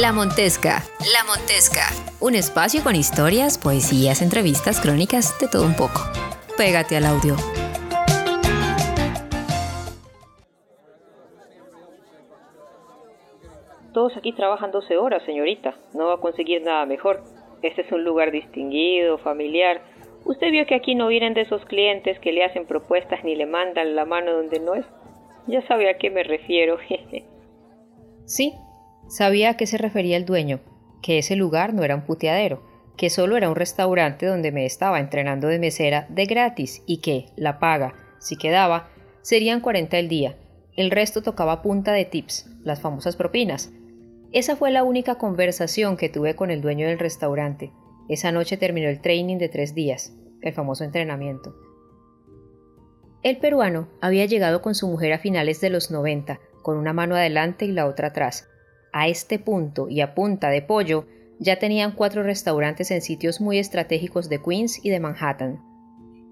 La Montesca. La Montesca. Un espacio con historias, poesías, entrevistas, crónicas, de todo un poco. Pégate al audio. Todos aquí trabajan 12 horas, señorita. No va a conseguir nada mejor. Este es un lugar distinguido, familiar. Usted vio que aquí no vienen de esos clientes que le hacen propuestas ni le mandan la mano donde no es. Ya sabe a qué me refiero. sí, sabía a qué se refería el dueño, que ese lugar no era un puteadero, que solo era un restaurante donde me estaba entrenando de mesera de gratis y que la paga, si quedaba, serían 40 el día. El resto tocaba punta de tips, las famosas propinas. Esa fue la única conversación que tuve con el dueño del restaurante. Esa noche terminó el training de tres días, el famoso entrenamiento. El peruano había llegado con su mujer a finales de los 90, con una mano adelante y la otra atrás. A este punto y a punta de pollo, ya tenían cuatro restaurantes en sitios muy estratégicos de Queens y de Manhattan.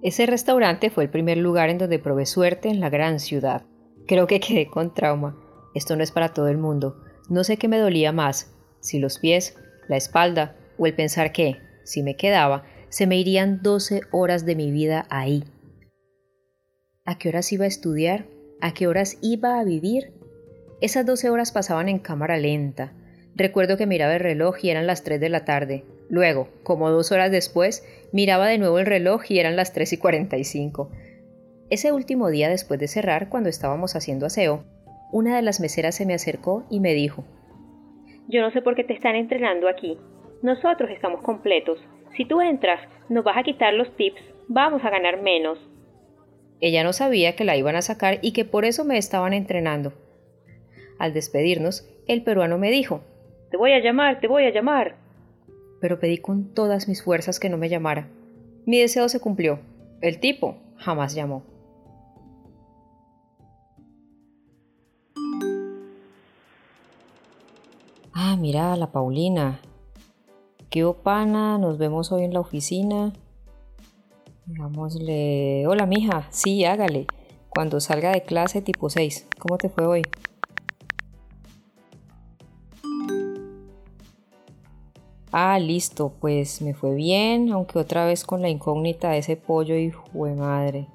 Ese restaurante fue el primer lugar en donde probé suerte en la gran ciudad. Creo que quedé con trauma. Esto no es para todo el mundo. No sé qué me dolía más, si los pies, la espalda o el pensar que, si me quedaba, se me irían 12 horas de mi vida ahí. ¿A qué horas iba a estudiar? ¿A qué horas iba a vivir? Esas 12 horas pasaban en cámara lenta. Recuerdo que miraba el reloj y eran las 3 de la tarde. Luego, como dos horas después, miraba de nuevo el reloj y eran las 3 y 45. Ese último día después de cerrar, cuando estábamos haciendo aseo, una de las meseras se me acercó y me dijo, Yo no sé por qué te están entrenando aquí. Nosotros estamos completos. Si tú entras, nos vas a quitar los tips, vamos a ganar menos. Ella no sabía que la iban a sacar y que por eso me estaban entrenando. Al despedirnos, el peruano me dijo, Te voy a llamar, te voy a llamar. Pero pedí con todas mis fuerzas que no me llamara. Mi deseo se cumplió. El tipo jamás llamó. Ah, mira, la Paulina. Qué opana, nos vemos hoy en la oficina. Digámosle, hola mija, sí, hágale. Cuando salga de clase tipo 6, ¿cómo te fue hoy? Ah, listo, pues me fue bien, aunque otra vez con la incógnita de ese pollo y fue madre.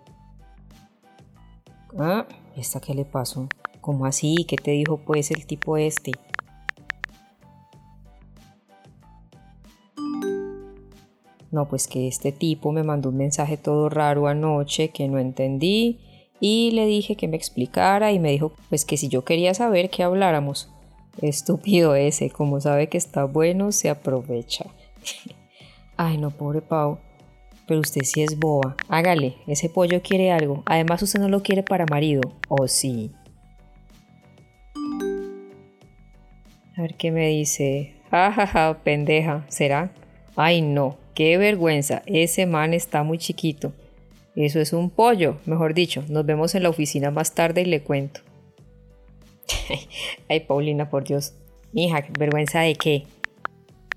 Ah, ¿esta qué le pasó? ¿Cómo así? ¿Qué te dijo pues el tipo este? No, pues que este tipo me mandó un mensaje todo raro anoche que no entendí y le dije que me explicara y me dijo pues que si yo quería saber que habláramos. Estúpido ese, como sabe que está bueno, se aprovecha. Ay, no, pobre Pau. Pero usted sí es boba. Hágale, ese pollo quiere algo. Además, usted no lo quiere para marido. ¿O sí? A ver qué me dice. Jajaja, pendeja. ¿Será? Ay, no. Qué vergüenza, ese man está muy chiquito. Eso es un pollo, mejor dicho. Nos vemos en la oficina más tarde y le cuento. Ay, Paulina, por Dios. Mija, vergüenza de qué.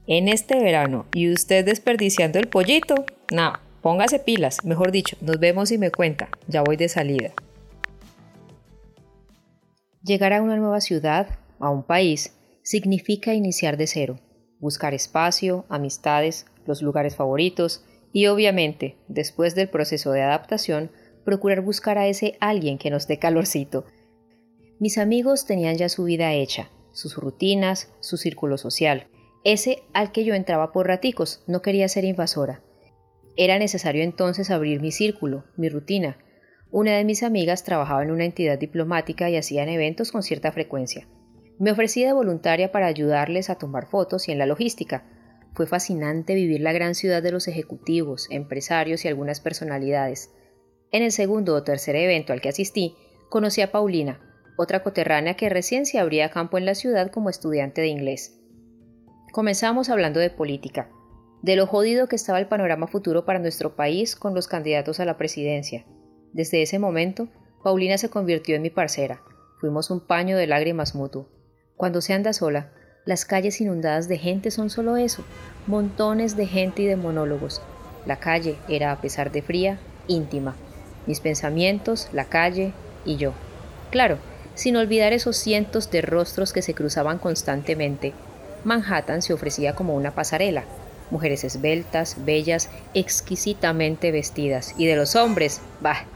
En este verano, ¿y usted desperdiciando el pollito? No, póngase pilas, mejor dicho, nos vemos y me cuenta. Ya voy de salida. Llegar a una nueva ciudad, a un país, significa iniciar de cero, buscar espacio, amistades, los lugares favoritos y obviamente, después del proceso de adaptación, procurar buscar a ese alguien que nos dé calorcito. Mis amigos tenían ya su vida hecha, sus rutinas, su círculo social, ese al que yo entraba por raticos, no quería ser invasora. Era necesario entonces abrir mi círculo, mi rutina. Una de mis amigas trabajaba en una entidad diplomática y hacían eventos con cierta frecuencia. Me ofrecí de voluntaria para ayudarles a tomar fotos y en la logística, fue fascinante vivir la gran ciudad de los ejecutivos, empresarios y algunas personalidades. En el segundo o tercer evento al que asistí, conocí a Paulina, otra coterránea que recién se abría campo en la ciudad como estudiante de inglés. Comenzamos hablando de política, de lo jodido que estaba el panorama futuro para nuestro país con los candidatos a la presidencia. Desde ese momento, Paulina se convirtió en mi parcera. Fuimos un paño de lágrimas mutuo. Cuando se anda sola, las calles inundadas de gente son solo eso, montones de gente y de monólogos. La calle era, a pesar de fría, íntima. Mis pensamientos, la calle y yo. Claro, sin olvidar esos cientos de rostros que se cruzaban constantemente. Manhattan se ofrecía como una pasarela. Mujeres esbeltas, bellas, exquisitamente vestidas. Y de los hombres, bah,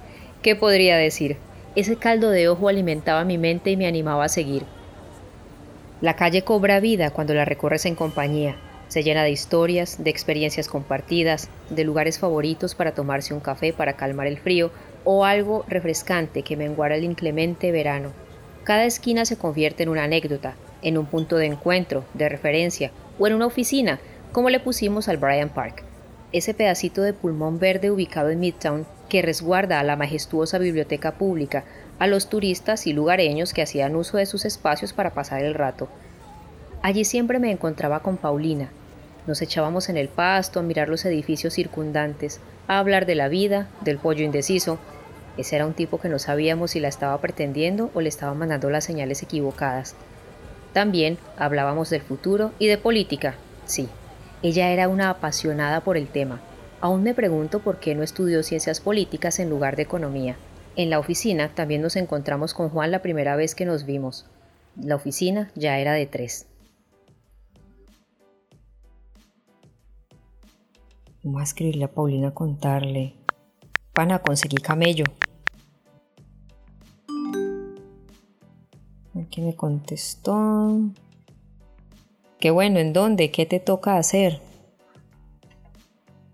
¿qué podría decir? Ese caldo de ojo alimentaba mi mente y me animaba a seguir. La calle cobra vida cuando la recorres en compañía. Se llena de historias, de experiencias compartidas, de lugares favoritos para tomarse un café para calmar el frío o algo refrescante que menguara el inclemente verano. Cada esquina se convierte en una anécdota, en un punto de encuentro, de referencia o en una oficina, como le pusimos al Bryant Park, ese pedacito de pulmón verde ubicado en Midtown que resguarda a la majestuosa biblioteca pública, a los turistas y lugareños que hacían uso de sus espacios para pasar el rato. Allí siempre me encontraba con Paulina, nos echábamos en el pasto a mirar los edificios circundantes, a hablar de la vida, del pollo indeciso. Ese era un tipo que no sabíamos si la estaba pretendiendo o le estaba mandando las señales equivocadas. También hablábamos del futuro y de política. Sí, ella era una apasionada por el tema. Aún me pregunto por qué no estudió ciencias políticas en lugar de economía. En la oficina también nos encontramos con Juan la primera vez que nos vimos. La oficina ya era de tres. Vamos a escribirle a Paulina a contarle. Pana, conseguí camello. Me contestó. Qué bueno, ¿en dónde? ¿Qué te toca hacer?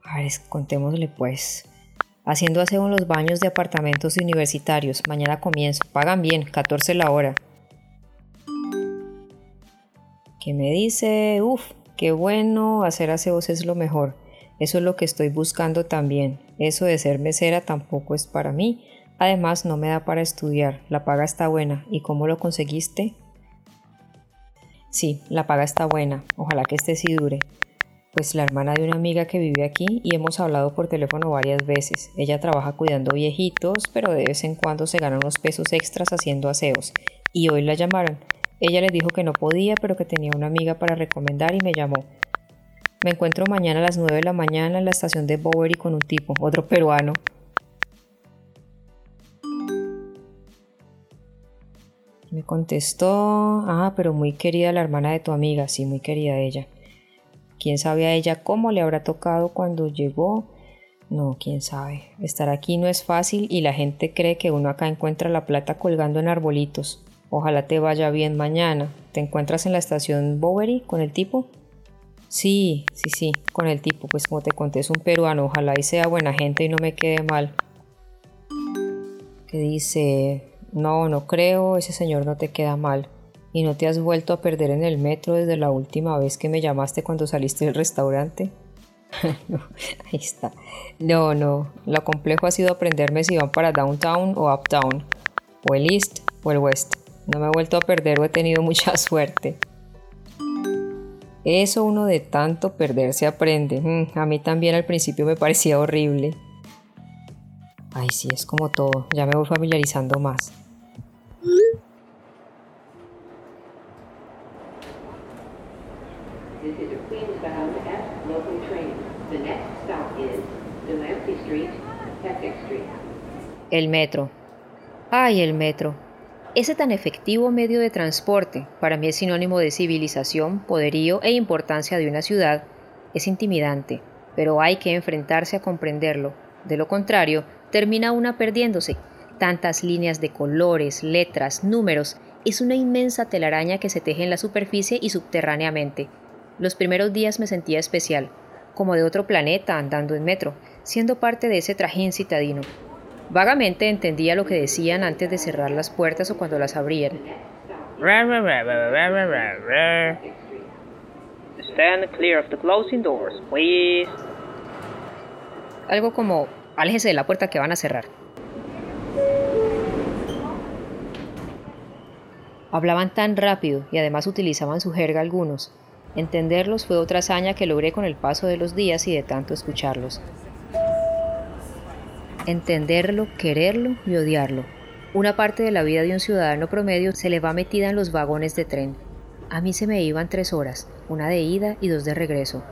A ver, contémosle pues. Haciendo aseo en los baños de apartamentos universitarios. Mañana comienzo. Pagan bien, 14 la hora. ¿Qué me dice? Uf, qué bueno, hacer aseos es lo mejor. Eso es lo que estoy buscando también. Eso de ser mesera tampoco es para mí. Además, no me da para estudiar. La paga está buena. ¿Y cómo lo conseguiste? Sí, la paga está buena. Ojalá que este sí dure. Pues la hermana de una amiga que vive aquí y hemos hablado por teléfono varias veces. Ella trabaja cuidando viejitos, pero de vez en cuando se gana unos pesos extras haciendo aseos. Y hoy la llamaron. Ella les dijo que no podía, pero que tenía una amiga para recomendar y me llamó. Me encuentro mañana a las 9 de la mañana en la estación de Bowery con un tipo, otro peruano. Me contestó, ah, pero muy querida la hermana de tu amiga, sí, muy querida ella. ¿Quién sabe a ella cómo le habrá tocado cuando llegó? No, quién sabe. Estar aquí no es fácil y la gente cree que uno acá encuentra la plata colgando en arbolitos. Ojalá te vaya bien mañana. ¿Te encuentras en la estación Bowery con el tipo? Sí, sí, sí, con el tipo, pues como te conté es un peruano, ojalá y sea buena gente y no me quede mal. Que dice, no, no creo, ese señor no te queda mal. ¿Y no te has vuelto a perder en el metro desde la última vez que me llamaste cuando saliste del restaurante? no, ahí está. No, no, lo complejo ha sido aprenderme si van para downtown o uptown, o el east o el west. No me he vuelto a perder o he tenido mucha suerte. Eso uno de tanto perderse aprende. Mm, a mí también al principio me parecía horrible. Ay, sí, es como todo. Ya me voy familiarizando más. El metro. Ay, el metro. Ese tan efectivo medio de transporte, para mí es sinónimo de civilización, poderío e importancia de una ciudad, es intimidante, pero hay que enfrentarse a comprenderlo. De lo contrario, termina una perdiéndose. Tantas líneas de colores, letras, números, es una inmensa telaraña que se teje en la superficie y subterráneamente. Los primeros días me sentía especial, como de otro planeta andando en metro, siendo parte de ese trajín citadino. Vagamente entendía lo que decían antes de cerrar las puertas o cuando las abrían. Stand clear of the closing doors, please. Algo como, aléjese de la puerta que van a cerrar. Hablaban tan rápido y además utilizaban su jerga algunos. Entenderlos fue otra hazaña que logré con el paso de los días y de tanto escucharlos entenderlo, quererlo y odiarlo. Una parte de la vida de un ciudadano promedio se le va metida en los vagones de tren. A mí se me iban tres horas, una de ida y dos de regreso.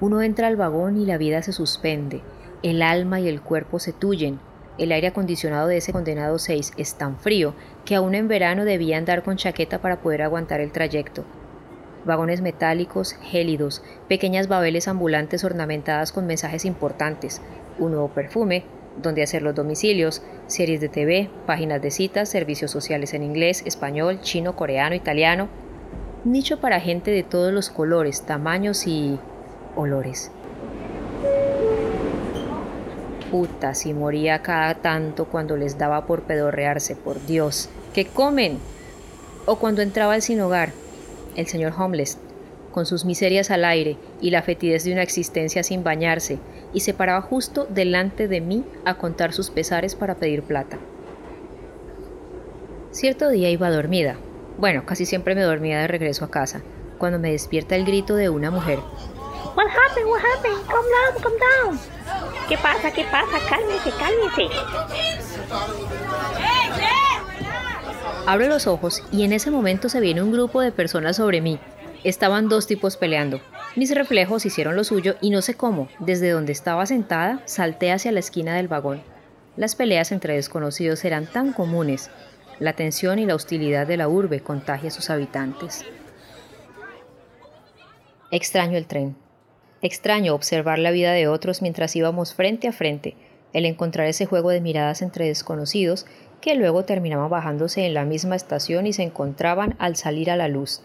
Uno entra al vagón y la vida se suspende, el alma y el cuerpo se tuyen. El aire acondicionado de ese condenado 6 es tan frío que aún en verano debía andar con chaqueta para poder aguantar el trayecto. Vagones metálicos, gélidos, pequeñas babeles ambulantes ornamentadas con mensajes importantes, un nuevo perfume, donde hacer los domicilios, series de TV, páginas de citas, servicios sociales en inglés, español, chino, coreano, italiano. Nicho para gente de todos los colores, tamaños y olores. Puta, si moría cada tanto cuando les daba por pedorrearse, por Dios. ¿Qué comen? O cuando entraba el sin hogar, el señor Homeless, con sus miserias al aire y la fetidez de una existencia sin bañarse, y se paraba justo delante de mí a contar sus pesares para pedir plata. Cierto día iba dormida, bueno, casi siempre me dormía de regreso a casa, cuando me despierta el grito de una mujer. What happened? What happened? Come down, come down. ¿Qué pasa? ¿Qué pasa? Cálmese, cálmese. Abro los ojos y en ese momento se viene un grupo de personas sobre mí. Estaban dos tipos peleando. Mis reflejos hicieron lo suyo y no sé cómo, desde donde estaba sentada, salté hacia la esquina del vagón. Las peleas entre desconocidos eran tan comunes. La tensión y la hostilidad de la urbe contagia a sus habitantes. Extraño el tren. Extraño observar la vida de otros mientras íbamos frente a frente, el encontrar ese juego de miradas entre desconocidos que luego terminaban bajándose en la misma estación y se encontraban al salir a la luz.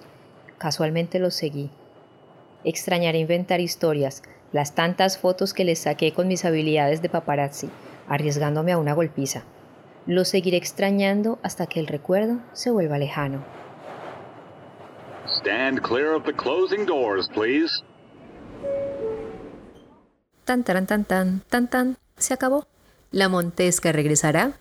Casualmente los seguí. Extrañaré inventar historias, las tantas fotos que les saqué con mis habilidades de paparazzi, arriesgándome a una golpiza. Lo seguiré extrañando hasta que el recuerdo se vuelva lejano. Stand clear of the closing doors, please. Tan tan tan tan tan tan se acabó. La Montesca regresará